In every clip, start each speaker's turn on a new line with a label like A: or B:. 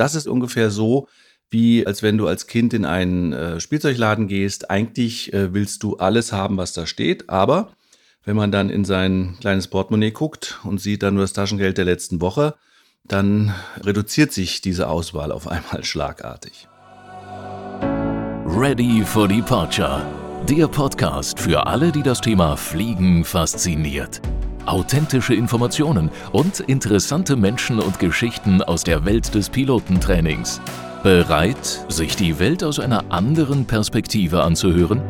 A: Das ist ungefähr so, wie als wenn du als Kind in einen äh, Spielzeugladen gehst. Eigentlich äh, willst du alles haben, was da steht, aber wenn man dann in sein kleines Portemonnaie guckt und sieht dann nur das Taschengeld der letzten Woche, dann reduziert sich diese Auswahl auf einmal schlagartig.
B: Ready for Departure. Der Podcast für alle, die das Thema Fliegen fasziniert. Authentische Informationen und interessante Menschen und Geschichten aus der Welt des Pilotentrainings. Bereit, sich die Welt aus einer anderen Perspektive anzuhören?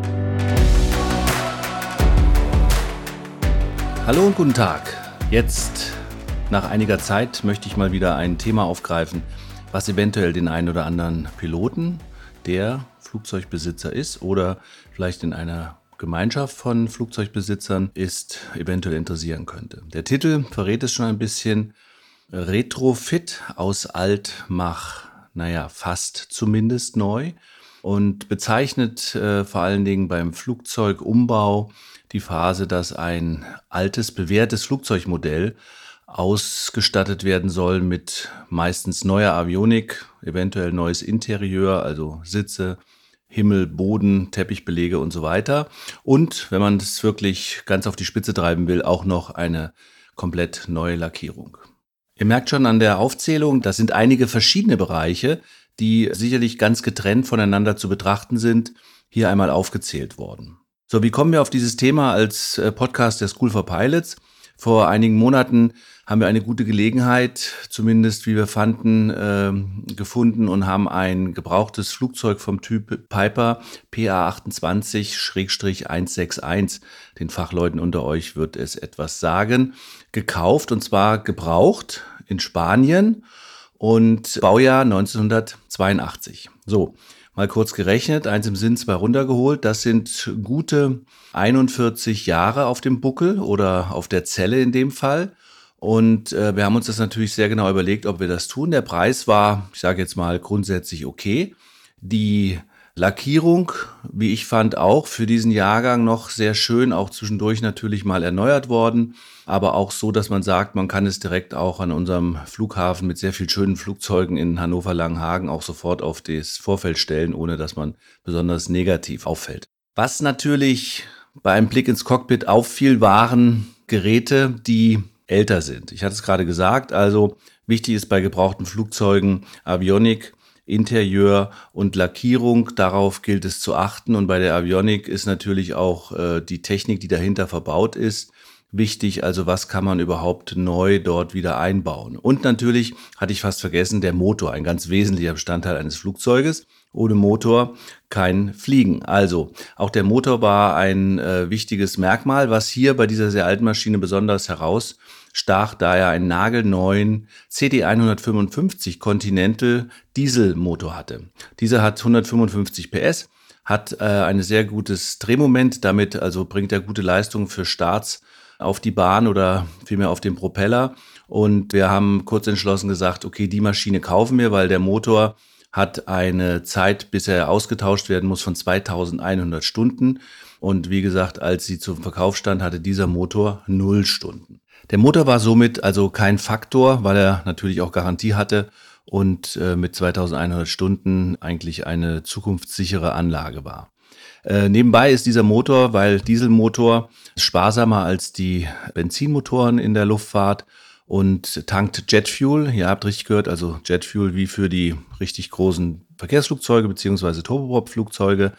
A: Hallo und guten Tag. Jetzt, nach einiger Zeit, möchte ich mal wieder ein Thema aufgreifen, was eventuell den einen oder anderen Piloten, der Flugzeugbesitzer ist oder vielleicht in einer Gemeinschaft von Flugzeugbesitzern ist, eventuell interessieren könnte. Der Titel verrät es schon ein bisschen. Retrofit aus alt mach, naja, fast zumindest neu und bezeichnet äh, vor allen Dingen beim Flugzeugumbau die Phase, dass ein altes, bewährtes Flugzeugmodell ausgestattet werden soll mit meistens neuer Avionik, eventuell neues Interieur, also Sitze, Himmel, Boden, Teppichbelege und so weiter. Und wenn man das wirklich ganz auf die Spitze treiben will, auch noch eine komplett neue Lackierung. Ihr merkt schon an der Aufzählung, das sind einige verschiedene Bereiche, die sicherlich ganz getrennt voneinander zu betrachten sind, hier einmal aufgezählt worden. So, wie kommen wir auf dieses Thema als äh, Podcast der School for Pilots? Vor einigen Monaten haben wir eine gute Gelegenheit, zumindest wie wir fanden, äh, gefunden und haben ein gebrauchtes Flugzeug vom Typ Piper PA28-161. Den Fachleuten unter euch wird es etwas sagen. Gekauft und zwar gebraucht in Spanien und Baujahr 1982. So, mal kurz gerechnet, eins im Sinn, zwei runtergeholt. Das sind gute 41 Jahre auf dem Buckel oder auf der Zelle in dem Fall. Und äh, wir haben uns das natürlich sehr genau überlegt, ob wir das tun. Der Preis war, ich sage jetzt mal, grundsätzlich okay. Die Lackierung, wie ich fand, auch für diesen Jahrgang noch sehr schön, auch zwischendurch natürlich mal erneuert worden, aber auch so, dass man sagt, man kann es direkt auch an unserem Flughafen mit sehr viel schönen Flugzeugen in Hannover-Langenhagen auch sofort auf das Vorfeld stellen, ohne dass man besonders negativ auffällt. Was natürlich bei einem Blick ins Cockpit auffiel, waren Geräte, die älter sind. Ich hatte es gerade gesagt, also wichtig ist bei gebrauchten Flugzeugen Avionik, Interieur und Lackierung. Darauf gilt es zu achten. Und bei der Avionik ist natürlich auch äh, die Technik, die dahinter verbaut ist, wichtig. Also was kann man überhaupt neu dort wieder einbauen? Und natürlich hatte ich fast vergessen, der Motor, ein ganz wesentlicher Bestandteil eines Flugzeuges. Ohne Motor kein Fliegen. Also auch der Motor war ein äh, wichtiges Merkmal, was hier bei dieser sehr alten Maschine besonders herausstach, da er einen nagelneuen CD155 Continental Dieselmotor hatte. Dieser hat 155 PS, hat äh, ein sehr gutes Drehmoment, damit also bringt er gute Leistung für Starts auf die Bahn oder vielmehr auf den Propeller. Und wir haben kurz entschlossen gesagt, okay, die Maschine kaufen wir, weil der Motor hat eine Zeit, bis er ausgetauscht werden muss, von 2100 Stunden. Und wie gesagt, als sie zum Verkauf stand, hatte dieser Motor null Stunden. Der Motor war somit also kein Faktor, weil er natürlich auch Garantie hatte und äh, mit 2100 Stunden eigentlich eine zukunftssichere Anlage war. Äh, nebenbei ist dieser Motor, weil Dieselmotor sparsamer als die Benzinmotoren in der Luftfahrt und tankt Jetfuel. Ihr habt richtig gehört, also Jetfuel wie für die richtig großen Verkehrsflugzeuge beziehungsweise Turboprop-Flugzeuge.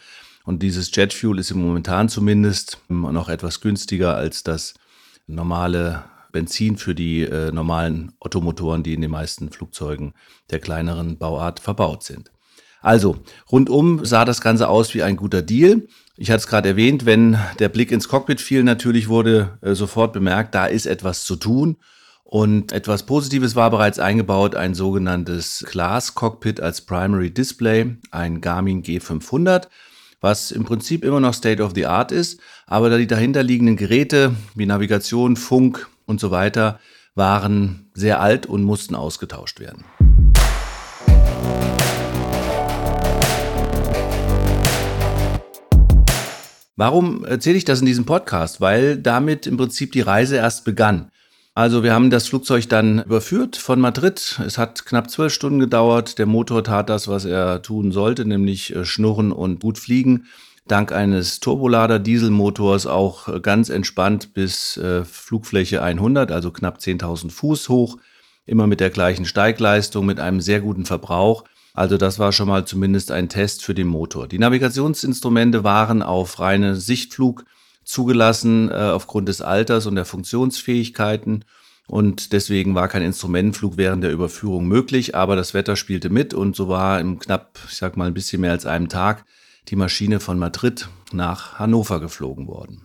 A: Und dieses Jetfuel ist im Momentan zumindest noch etwas günstiger als das normale Benzin für die äh, normalen Ottomotoren, die in den meisten Flugzeugen der kleineren Bauart verbaut sind. Also, rundum sah das Ganze aus wie ein guter Deal. Ich hatte es gerade erwähnt, wenn der Blick ins Cockpit fiel, natürlich wurde äh, sofort bemerkt, da ist etwas zu tun. Und etwas Positives war bereits eingebaut, ein sogenanntes Glass Cockpit als Primary Display, ein Garmin G500, was im Prinzip immer noch State of the Art ist, aber da die dahinterliegenden Geräte wie Navigation, Funk und so weiter waren sehr alt und mussten ausgetauscht werden. Warum erzähle ich das in diesem Podcast? Weil damit im Prinzip die Reise erst begann. Also wir haben das Flugzeug dann überführt von Madrid. Es hat knapp zwölf Stunden gedauert. Der Motor tat das, was er tun sollte, nämlich äh, schnurren und gut fliegen. Dank eines Turbolader-Dieselmotors auch äh, ganz entspannt bis äh, Flugfläche 100, also knapp 10.000 Fuß hoch. Immer mit der gleichen Steigleistung, mit einem sehr guten Verbrauch. Also das war schon mal zumindest ein Test für den Motor. Die Navigationsinstrumente waren auf reine Sichtflug zugelassen äh, aufgrund des Alters und der Funktionsfähigkeiten. Und deswegen war kein Instrumentenflug während der Überführung möglich, aber das Wetter spielte mit und so war im knapp, ich sag mal, ein bisschen mehr als einem Tag die Maschine von Madrid nach Hannover geflogen worden.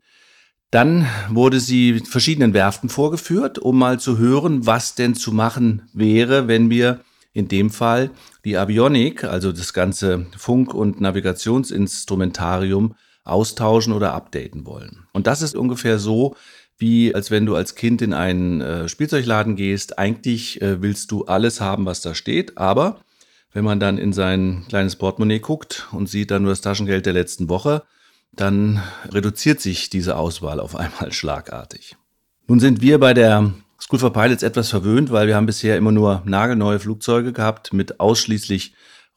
A: Dann wurde sie verschiedenen Werften vorgeführt, um mal zu hören, was denn zu machen wäre, wenn wir in dem Fall die Avionik, also das ganze Funk- und Navigationsinstrumentarium, austauschen oder updaten wollen. Und das ist ungefähr so, wie als wenn du als Kind in einen äh, Spielzeugladen gehst. Eigentlich äh, willst du alles haben, was da steht, aber wenn man dann in sein kleines Portemonnaie guckt und sieht dann nur das Taschengeld der letzten Woche, dann reduziert sich diese Auswahl auf einmal schlagartig. Nun sind wir bei der School for Pilots etwas verwöhnt, weil wir haben bisher immer nur nagelneue Flugzeuge gehabt mit ausschließlich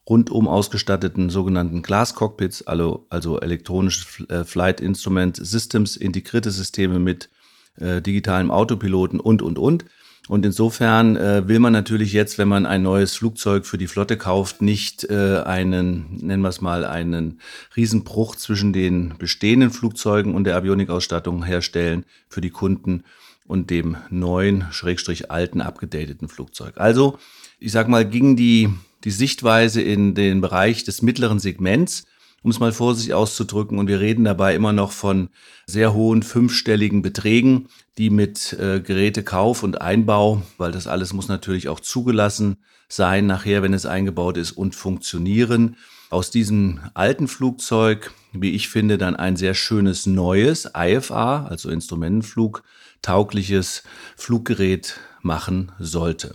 A: rundum ausgestatteten sogenannten Glass Cockpits, also, also elektronische äh, Flight Instrument Systems, integrierte Systeme mit äh, digitalem Autopiloten und, und, und. Und insofern äh, will man natürlich jetzt, wenn man ein neues Flugzeug für die Flotte kauft, nicht äh, einen, nennen wir es mal, einen Riesenbruch zwischen den bestehenden Flugzeugen und der Avionikausstattung herstellen für die Kunden und dem neuen, schrägstrich alten, abgedateten Flugzeug. Also, ich sag mal, ging die die Sichtweise in den Bereich des mittleren Segments, um es mal vorsichtig auszudrücken. Und wir reden dabei immer noch von sehr hohen fünfstelligen Beträgen, die mit äh, Gerätekauf und Einbau, weil das alles muss natürlich auch zugelassen sein, nachher, wenn es eingebaut ist und funktionieren. Aus diesem alten Flugzeug, wie ich finde, dann ein sehr schönes neues IFA, also Instrumentenflug, taugliches Fluggerät machen sollte.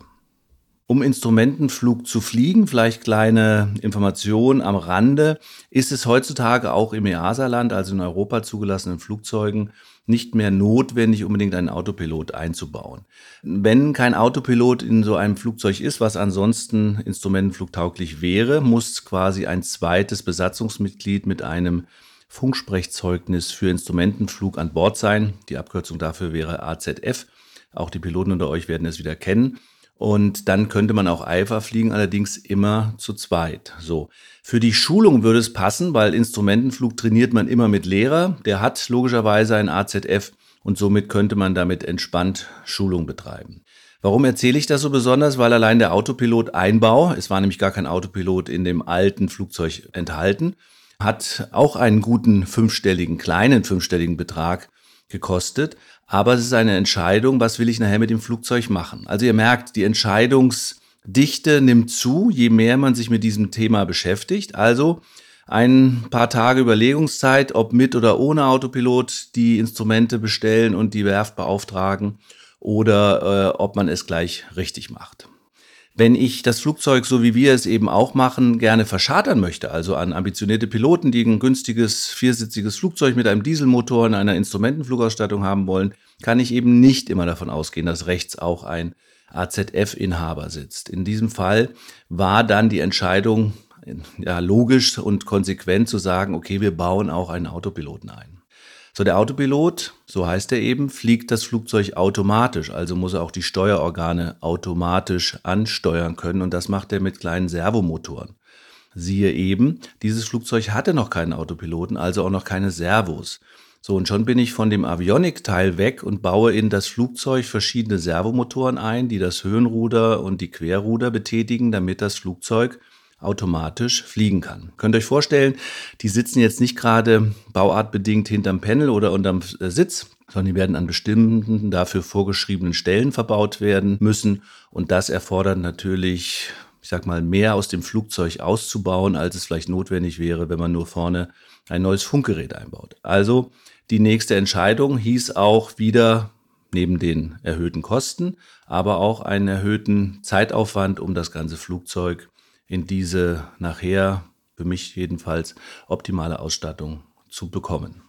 A: Um Instrumentenflug zu fliegen, vielleicht kleine Information am Rande, ist es heutzutage auch im EASA-Land, also in Europa zugelassenen Flugzeugen, nicht mehr notwendig, unbedingt einen Autopilot einzubauen. Wenn kein Autopilot in so einem Flugzeug ist, was ansonsten instrumentenflugtauglich wäre, muss quasi ein zweites Besatzungsmitglied mit einem Funksprechzeugnis für Instrumentenflug an Bord sein. Die Abkürzung dafür wäre AZF. Auch die Piloten unter euch werden es wieder kennen. Und dann könnte man auch Eifer fliegen, allerdings immer zu zweit. So. Für die Schulung würde es passen, weil Instrumentenflug trainiert man immer mit Lehrer. Der hat logischerweise ein AZF und somit könnte man damit entspannt Schulung betreiben. Warum erzähle ich das so besonders? Weil allein der Autopilot-Einbau, es war nämlich gar kein Autopilot in dem alten Flugzeug enthalten, hat auch einen guten fünfstelligen, kleinen fünfstelligen Betrag gekostet. Aber es ist eine Entscheidung, was will ich nachher mit dem Flugzeug machen. Also ihr merkt, die Entscheidungsdichte nimmt zu, je mehr man sich mit diesem Thema beschäftigt. Also ein paar Tage Überlegungszeit, ob mit oder ohne Autopilot die Instrumente bestellen und die Werft beauftragen oder äh, ob man es gleich richtig macht. Wenn ich das Flugzeug, so wie wir es eben auch machen, gerne verschartern möchte, also an ambitionierte Piloten, die ein günstiges viersitziges Flugzeug mit einem Dieselmotor und einer Instrumentenflugausstattung haben wollen, kann ich eben nicht immer davon ausgehen, dass rechts auch ein AZF-Inhaber sitzt. In diesem Fall war dann die Entscheidung ja, logisch und konsequent zu sagen, okay, wir bauen auch einen Autopiloten ein. So, der Autopilot, so heißt er eben, fliegt das Flugzeug automatisch, also muss er auch die Steuerorgane automatisch ansteuern können und das macht er mit kleinen Servomotoren. Siehe eben, dieses Flugzeug hatte noch keinen Autopiloten, also auch noch keine Servos. So, und schon bin ich von dem Avionik-Teil weg und baue in das Flugzeug verschiedene Servomotoren ein, die das Höhenruder und die Querruder betätigen, damit das Flugzeug automatisch fliegen kann. Könnt ihr euch vorstellen, die sitzen jetzt nicht gerade bauartbedingt hinterm Panel oder unterm äh, Sitz, sondern die werden an bestimmten dafür vorgeschriebenen Stellen verbaut werden müssen. Und das erfordert natürlich, ich sag mal, mehr aus dem Flugzeug auszubauen, als es vielleicht notwendig wäre, wenn man nur vorne ein neues Funkgerät einbaut. Also die nächste Entscheidung hieß auch wieder neben den erhöhten Kosten, aber auch einen erhöhten Zeitaufwand, um das ganze Flugzeug in diese nachher, für mich jedenfalls, optimale Ausstattung zu bekommen.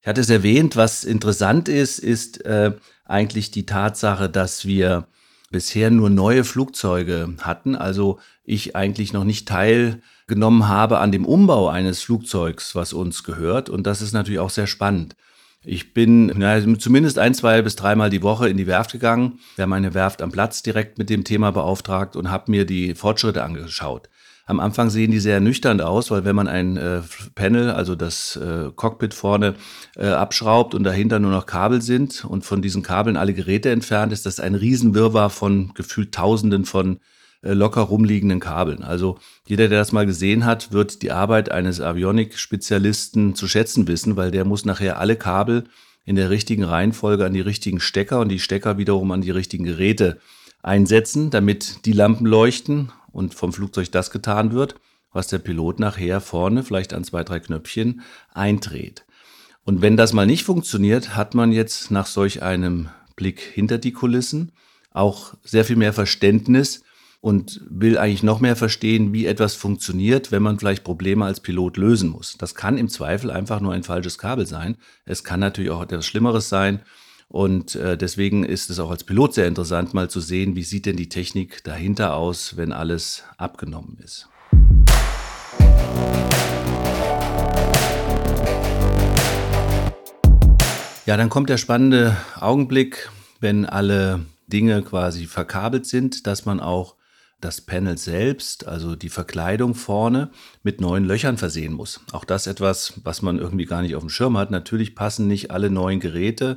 A: Ich hatte es erwähnt, was interessant ist, ist äh, eigentlich die Tatsache, dass wir bisher nur neue Flugzeuge hatten. Also ich eigentlich noch nicht teilgenommen habe an dem Umbau eines Flugzeugs, was uns gehört. Und das ist natürlich auch sehr spannend. Ich bin na, zumindest ein, zwei bis dreimal die Woche in die Werft gegangen. Wir haben eine Werft am Platz direkt mit dem Thema beauftragt und habe mir die Fortschritte angeschaut. Am Anfang sehen die sehr nüchtern aus, weil wenn man ein äh, Panel, also das äh, Cockpit vorne, äh, abschraubt und dahinter nur noch Kabel sind und von diesen Kabeln alle Geräte entfernt, ist das ein Riesenwirrwarr von gefühlt Tausenden von locker rumliegenden Kabeln. Also jeder, der das mal gesehen hat, wird die Arbeit eines Avionik-Spezialisten zu schätzen wissen, weil der muss nachher alle Kabel in der richtigen Reihenfolge an die richtigen Stecker und die Stecker wiederum an die richtigen Geräte einsetzen, damit die Lampen leuchten und vom Flugzeug das getan wird, was der Pilot nachher vorne vielleicht an zwei, drei Knöpfchen eindreht. Und wenn das mal nicht funktioniert, hat man jetzt nach solch einem Blick hinter die Kulissen auch sehr viel mehr Verständnis und will eigentlich noch mehr verstehen, wie etwas funktioniert, wenn man vielleicht Probleme als Pilot lösen muss. Das kann im Zweifel einfach nur ein falsches Kabel sein. Es kann natürlich auch etwas Schlimmeres sein. Und äh, deswegen ist es auch als Pilot sehr interessant, mal zu sehen, wie sieht denn die Technik dahinter aus, wenn alles abgenommen ist. Ja, dann kommt der spannende Augenblick, wenn alle Dinge quasi verkabelt sind, dass man auch das Panel selbst, also die Verkleidung vorne, mit neuen Löchern versehen muss. Auch das etwas, was man irgendwie gar nicht auf dem Schirm hat. Natürlich passen nicht alle neuen Geräte.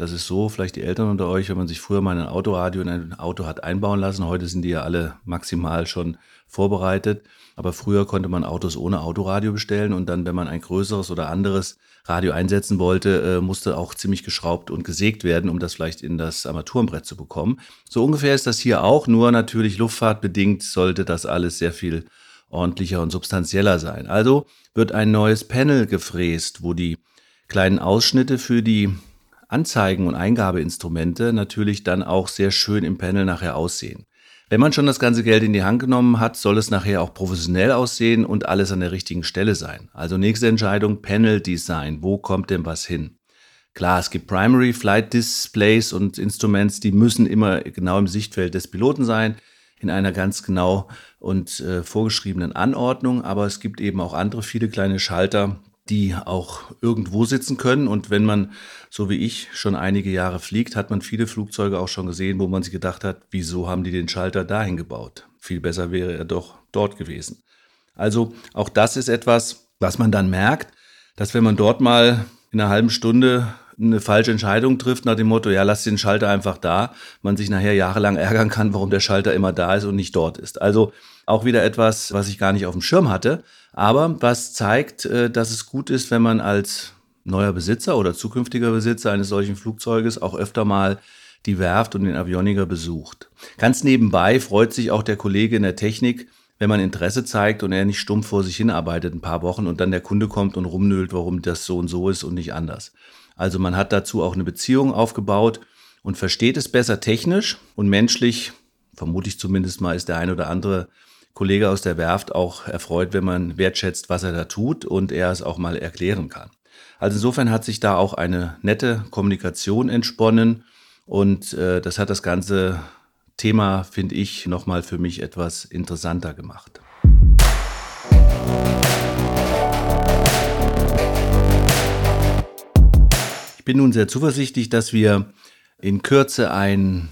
A: Das ist so, vielleicht die Eltern unter euch, wenn man sich früher mal ein Autoradio in ein Auto hat einbauen lassen. Heute sind die ja alle maximal schon vorbereitet. Aber früher konnte man Autos ohne Autoradio bestellen und dann, wenn man ein größeres oder anderes Radio einsetzen wollte, äh, musste auch ziemlich geschraubt und gesägt werden, um das vielleicht in das Armaturenbrett zu bekommen. So ungefähr ist das hier auch, nur natürlich luftfahrtbedingt sollte das alles sehr viel ordentlicher und substanzieller sein. Also wird ein neues Panel gefräst, wo die kleinen Ausschnitte für die Anzeigen- und Eingabeinstrumente natürlich dann auch sehr schön im Panel nachher aussehen. Wenn man schon das ganze Geld in die Hand genommen hat, soll es nachher auch professionell aussehen und alles an der richtigen Stelle sein. Also nächste Entscheidung, Panel Design. Wo kommt denn was hin? Klar, es gibt Primary Flight Displays und Instruments, die müssen immer genau im Sichtfeld des Piloten sein, in einer ganz genau und äh, vorgeschriebenen Anordnung. Aber es gibt eben auch andere viele kleine Schalter, die auch irgendwo sitzen können. Und wenn man, so wie ich, schon einige Jahre fliegt, hat man viele Flugzeuge auch schon gesehen, wo man sich gedacht hat, wieso haben die den Schalter dahin gebaut? Viel besser wäre er doch dort gewesen. Also auch das ist etwas, was man dann merkt, dass wenn man dort mal in einer halben Stunde eine falsche Entscheidung trifft nach dem Motto, ja, lass den Schalter einfach da, man sich nachher jahrelang ärgern kann, warum der Schalter immer da ist und nicht dort ist. Also auch wieder etwas, was ich gar nicht auf dem Schirm hatte, aber was zeigt, äh, dass es gut ist, wenn man als neuer Besitzer oder zukünftiger Besitzer eines solchen Flugzeuges auch öfter mal die Werft und den Avioniker besucht. Ganz nebenbei freut sich auch der Kollege in der Technik, wenn man Interesse zeigt und er nicht stumpf vor sich hinarbeitet ein paar Wochen und dann der Kunde kommt und rumnölt, warum das so und so ist und nicht anders. Also man hat dazu auch eine Beziehung aufgebaut und versteht es besser technisch und menschlich, vermute ich zumindest mal, ist der ein oder andere Kollege aus der Werft auch erfreut, wenn man wertschätzt, was er da tut und er es auch mal erklären kann. Also insofern hat sich da auch eine nette Kommunikation entsponnen und äh, das hat das ganze Thema, finde ich, nochmal für mich etwas interessanter gemacht. Ich bin nun sehr zuversichtlich, dass wir in Kürze ein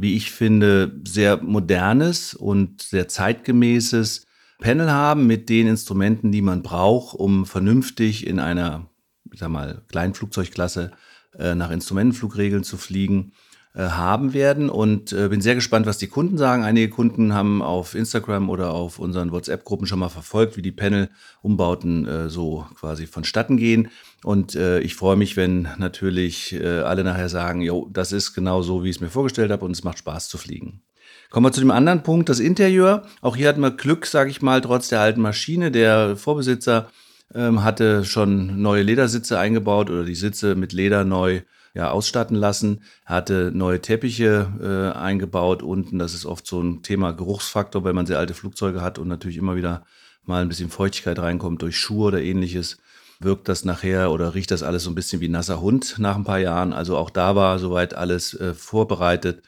A: wie ich finde, sehr modernes und sehr zeitgemäßes Panel haben mit den Instrumenten, die man braucht, um vernünftig in einer, ich sag mal, kleinen Flugzeugklasse äh, nach Instrumentenflugregeln zu fliegen äh, haben werden und äh, bin sehr gespannt, was die Kunden sagen. Einige Kunden haben auf Instagram oder auf unseren WhatsApp-Gruppen schon mal verfolgt, wie die Panel-Umbauten äh, so quasi vonstatten gehen. Und äh, ich freue mich, wenn natürlich äh, alle nachher sagen, jo, das ist genau so, wie ich es mir vorgestellt habe und es macht Spaß zu fliegen. Kommen wir zu dem anderen Punkt, das Interieur. Auch hier hatten wir Glück, sage ich mal, trotz der alten Maschine. Der Vorbesitzer ähm, hatte schon neue Ledersitze eingebaut oder die Sitze mit Leder neu ja, ausstatten lassen, hatte neue Teppiche äh, eingebaut unten. Das ist oft so ein Thema Geruchsfaktor, weil man sehr alte Flugzeuge hat und natürlich immer wieder mal ein bisschen Feuchtigkeit reinkommt durch Schuhe oder ähnliches. Wirkt das nachher oder riecht das alles so ein bisschen wie nasser Hund nach ein paar Jahren. Also auch da war soweit alles äh, vorbereitet.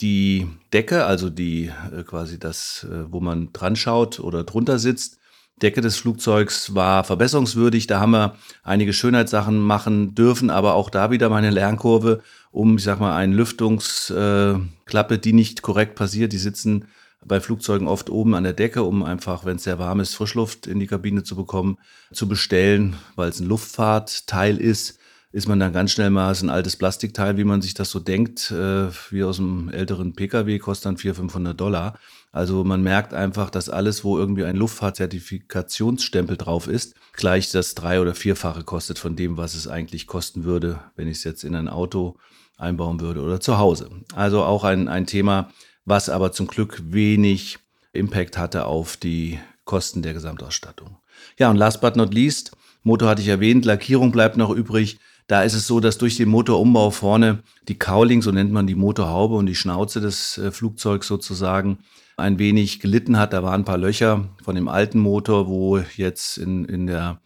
A: Die Decke, also die äh, quasi das, äh, wo man dran schaut oder drunter sitzt, Decke des Flugzeugs war verbesserungswürdig. Da haben wir einige Schönheitssachen machen dürfen, aber auch da wieder meine Lernkurve, um, ich sag mal, eine Lüftungsklappe, die nicht korrekt passiert. Die sitzen bei Flugzeugen oft oben an der Decke, um einfach, wenn es sehr warm ist, Frischluft in die Kabine zu bekommen, zu bestellen, weil es ein Luftfahrtteil ist ist man dann ganz schnell mal ein altes Plastikteil, wie man sich das so denkt, äh, wie aus einem älteren Pkw, kostet dann 400, 500 Dollar. Also man merkt einfach, dass alles, wo irgendwie ein Luftfahrtzertifikationsstempel drauf ist, gleich das drei- oder vierfache kostet von dem, was es eigentlich kosten würde, wenn ich es jetzt in ein Auto einbauen würde oder zu Hause. Also auch ein, ein Thema, was aber zum Glück wenig Impact hatte auf die Kosten der Gesamtausstattung. Ja, und last but not least, Motor hatte ich erwähnt, Lackierung bleibt noch übrig. Da ist es so, dass durch den Motorumbau vorne die Cowling, so nennt man die Motorhaube und die Schnauze des äh, Flugzeugs sozusagen, ein wenig gelitten hat. Da waren ein paar Löcher von dem alten Motor, wo jetzt in, in der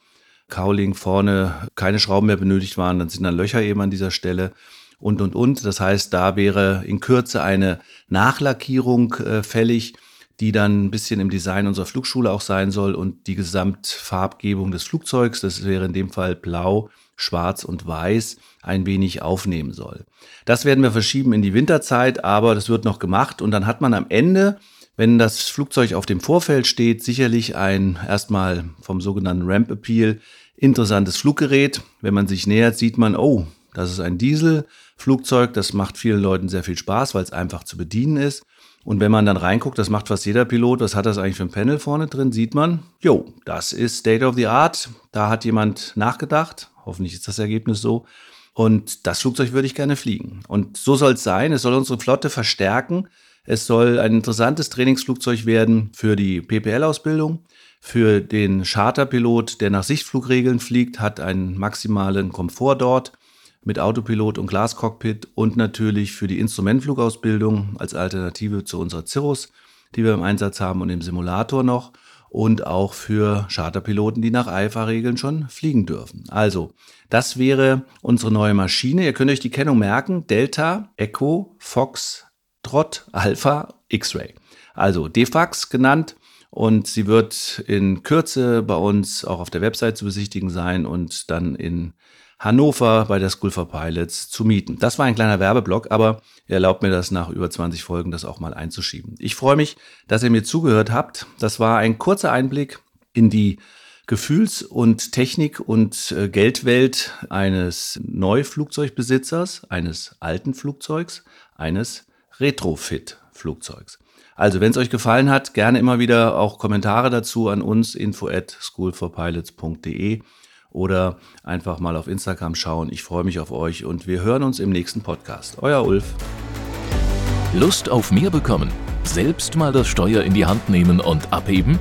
A: Cowling vorne keine Schrauben mehr benötigt waren. Dann sind dann Löcher eben an dieser Stelle und, und, und. Das heißt, da wäre in Kürze eine Nachlackierung äh, fällig, die dann ein bisschen im Design unserer Flugschule auch sein soll und die Gesamtfarbgebung des Flugzeugs, das wäre in dem Fall blau, schwarz und weiß, ein wenig aufnehmen soll. Das werden wir verschieben in die Winterzeit, aber das wird noch gemacht und dann hat man am Ende, wenn das Flugzeug auf dem Vorfeld steht, sicherlich ein erstmal vom sogenannten Ramp Appeal interessantes Fluggerät. Wenn man sich nähert, sieht man, oh, das ist ein Dieselflugzeug, das macht vielen Leuten sehr viel Spaß, weil es einfach zu bedienen ist. Und wenn man dann reinguckt, das macht fast jeder Pilot, was hat das eigentlich für ein Panel vorne drin, sieht man, jo, das ist State of the Art. Da hat jemand nachgedacht. Hoffentlich ist das Ergebnis so. Und das Flugzeug würde ich gerne fliegen. Und so soll es sein. Es soll unsere Flotte verstärken. Es soll ein interessantes Trainingsflugzeug werden für die PPL-Ausbildung. Für den Charterpilot, der nach Sichtflugregeln fliegt, hat einen maximalen Komfort dort mit Autopilot und Glascockpit und natürlich für die Instrumentflugausbildung als Alternative zu unserer Cirrus, die wir im Einsatz haben und im Simulator noch und auch für Charterpiloten, die nach IFA-Regeln schon fliegen dürfen. Also, das wäre unsere neue Maschine. Ihr könnt euch die Kennung merken. Delta, Echo, Fox, Trot, Alpha, X-Ray. Also DEFAX genannt und sie wird in Kürze bei uns auch auf der Website zu besichtigen sein und dann in Hannover bei der School for Pilots zu mieten. Das war ein kleiner Werbeblock, aber ihr erlaubt mir das nach über 20 Folgen, das auch mal einzuschieben. Ich freue mich, dass ihr mir zugehört habt. Das war ein kurzer Einblick in die Gefühls- und Technik- und äh, Geldwelt eines Neuflugzeugbesitzers, eines alten Flugzeugs, eines Retrofit-Flugzeugs. Also, wenn es euch gefallen hat, gerne immer wieder auch Kommentare dazu an uns info at schoolforpilots.de oder einfach mal auf Instagram schauen. Ich freue mich auf euch und wir hören uns im nächsten Podcast. Euer Ulf.
B: Lust auf mehr bekommen? Selbst mal das Steuer in die Hand nehmen und abheben?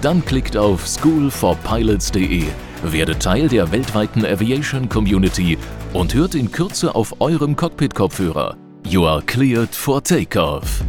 B: Dann klickt auf schoolforpilots.de, werdet Teil der weltweiten Aviation Community und hört in Kürze auf eurem Cockpit-Kopfhörer. You are cleared for takeoff.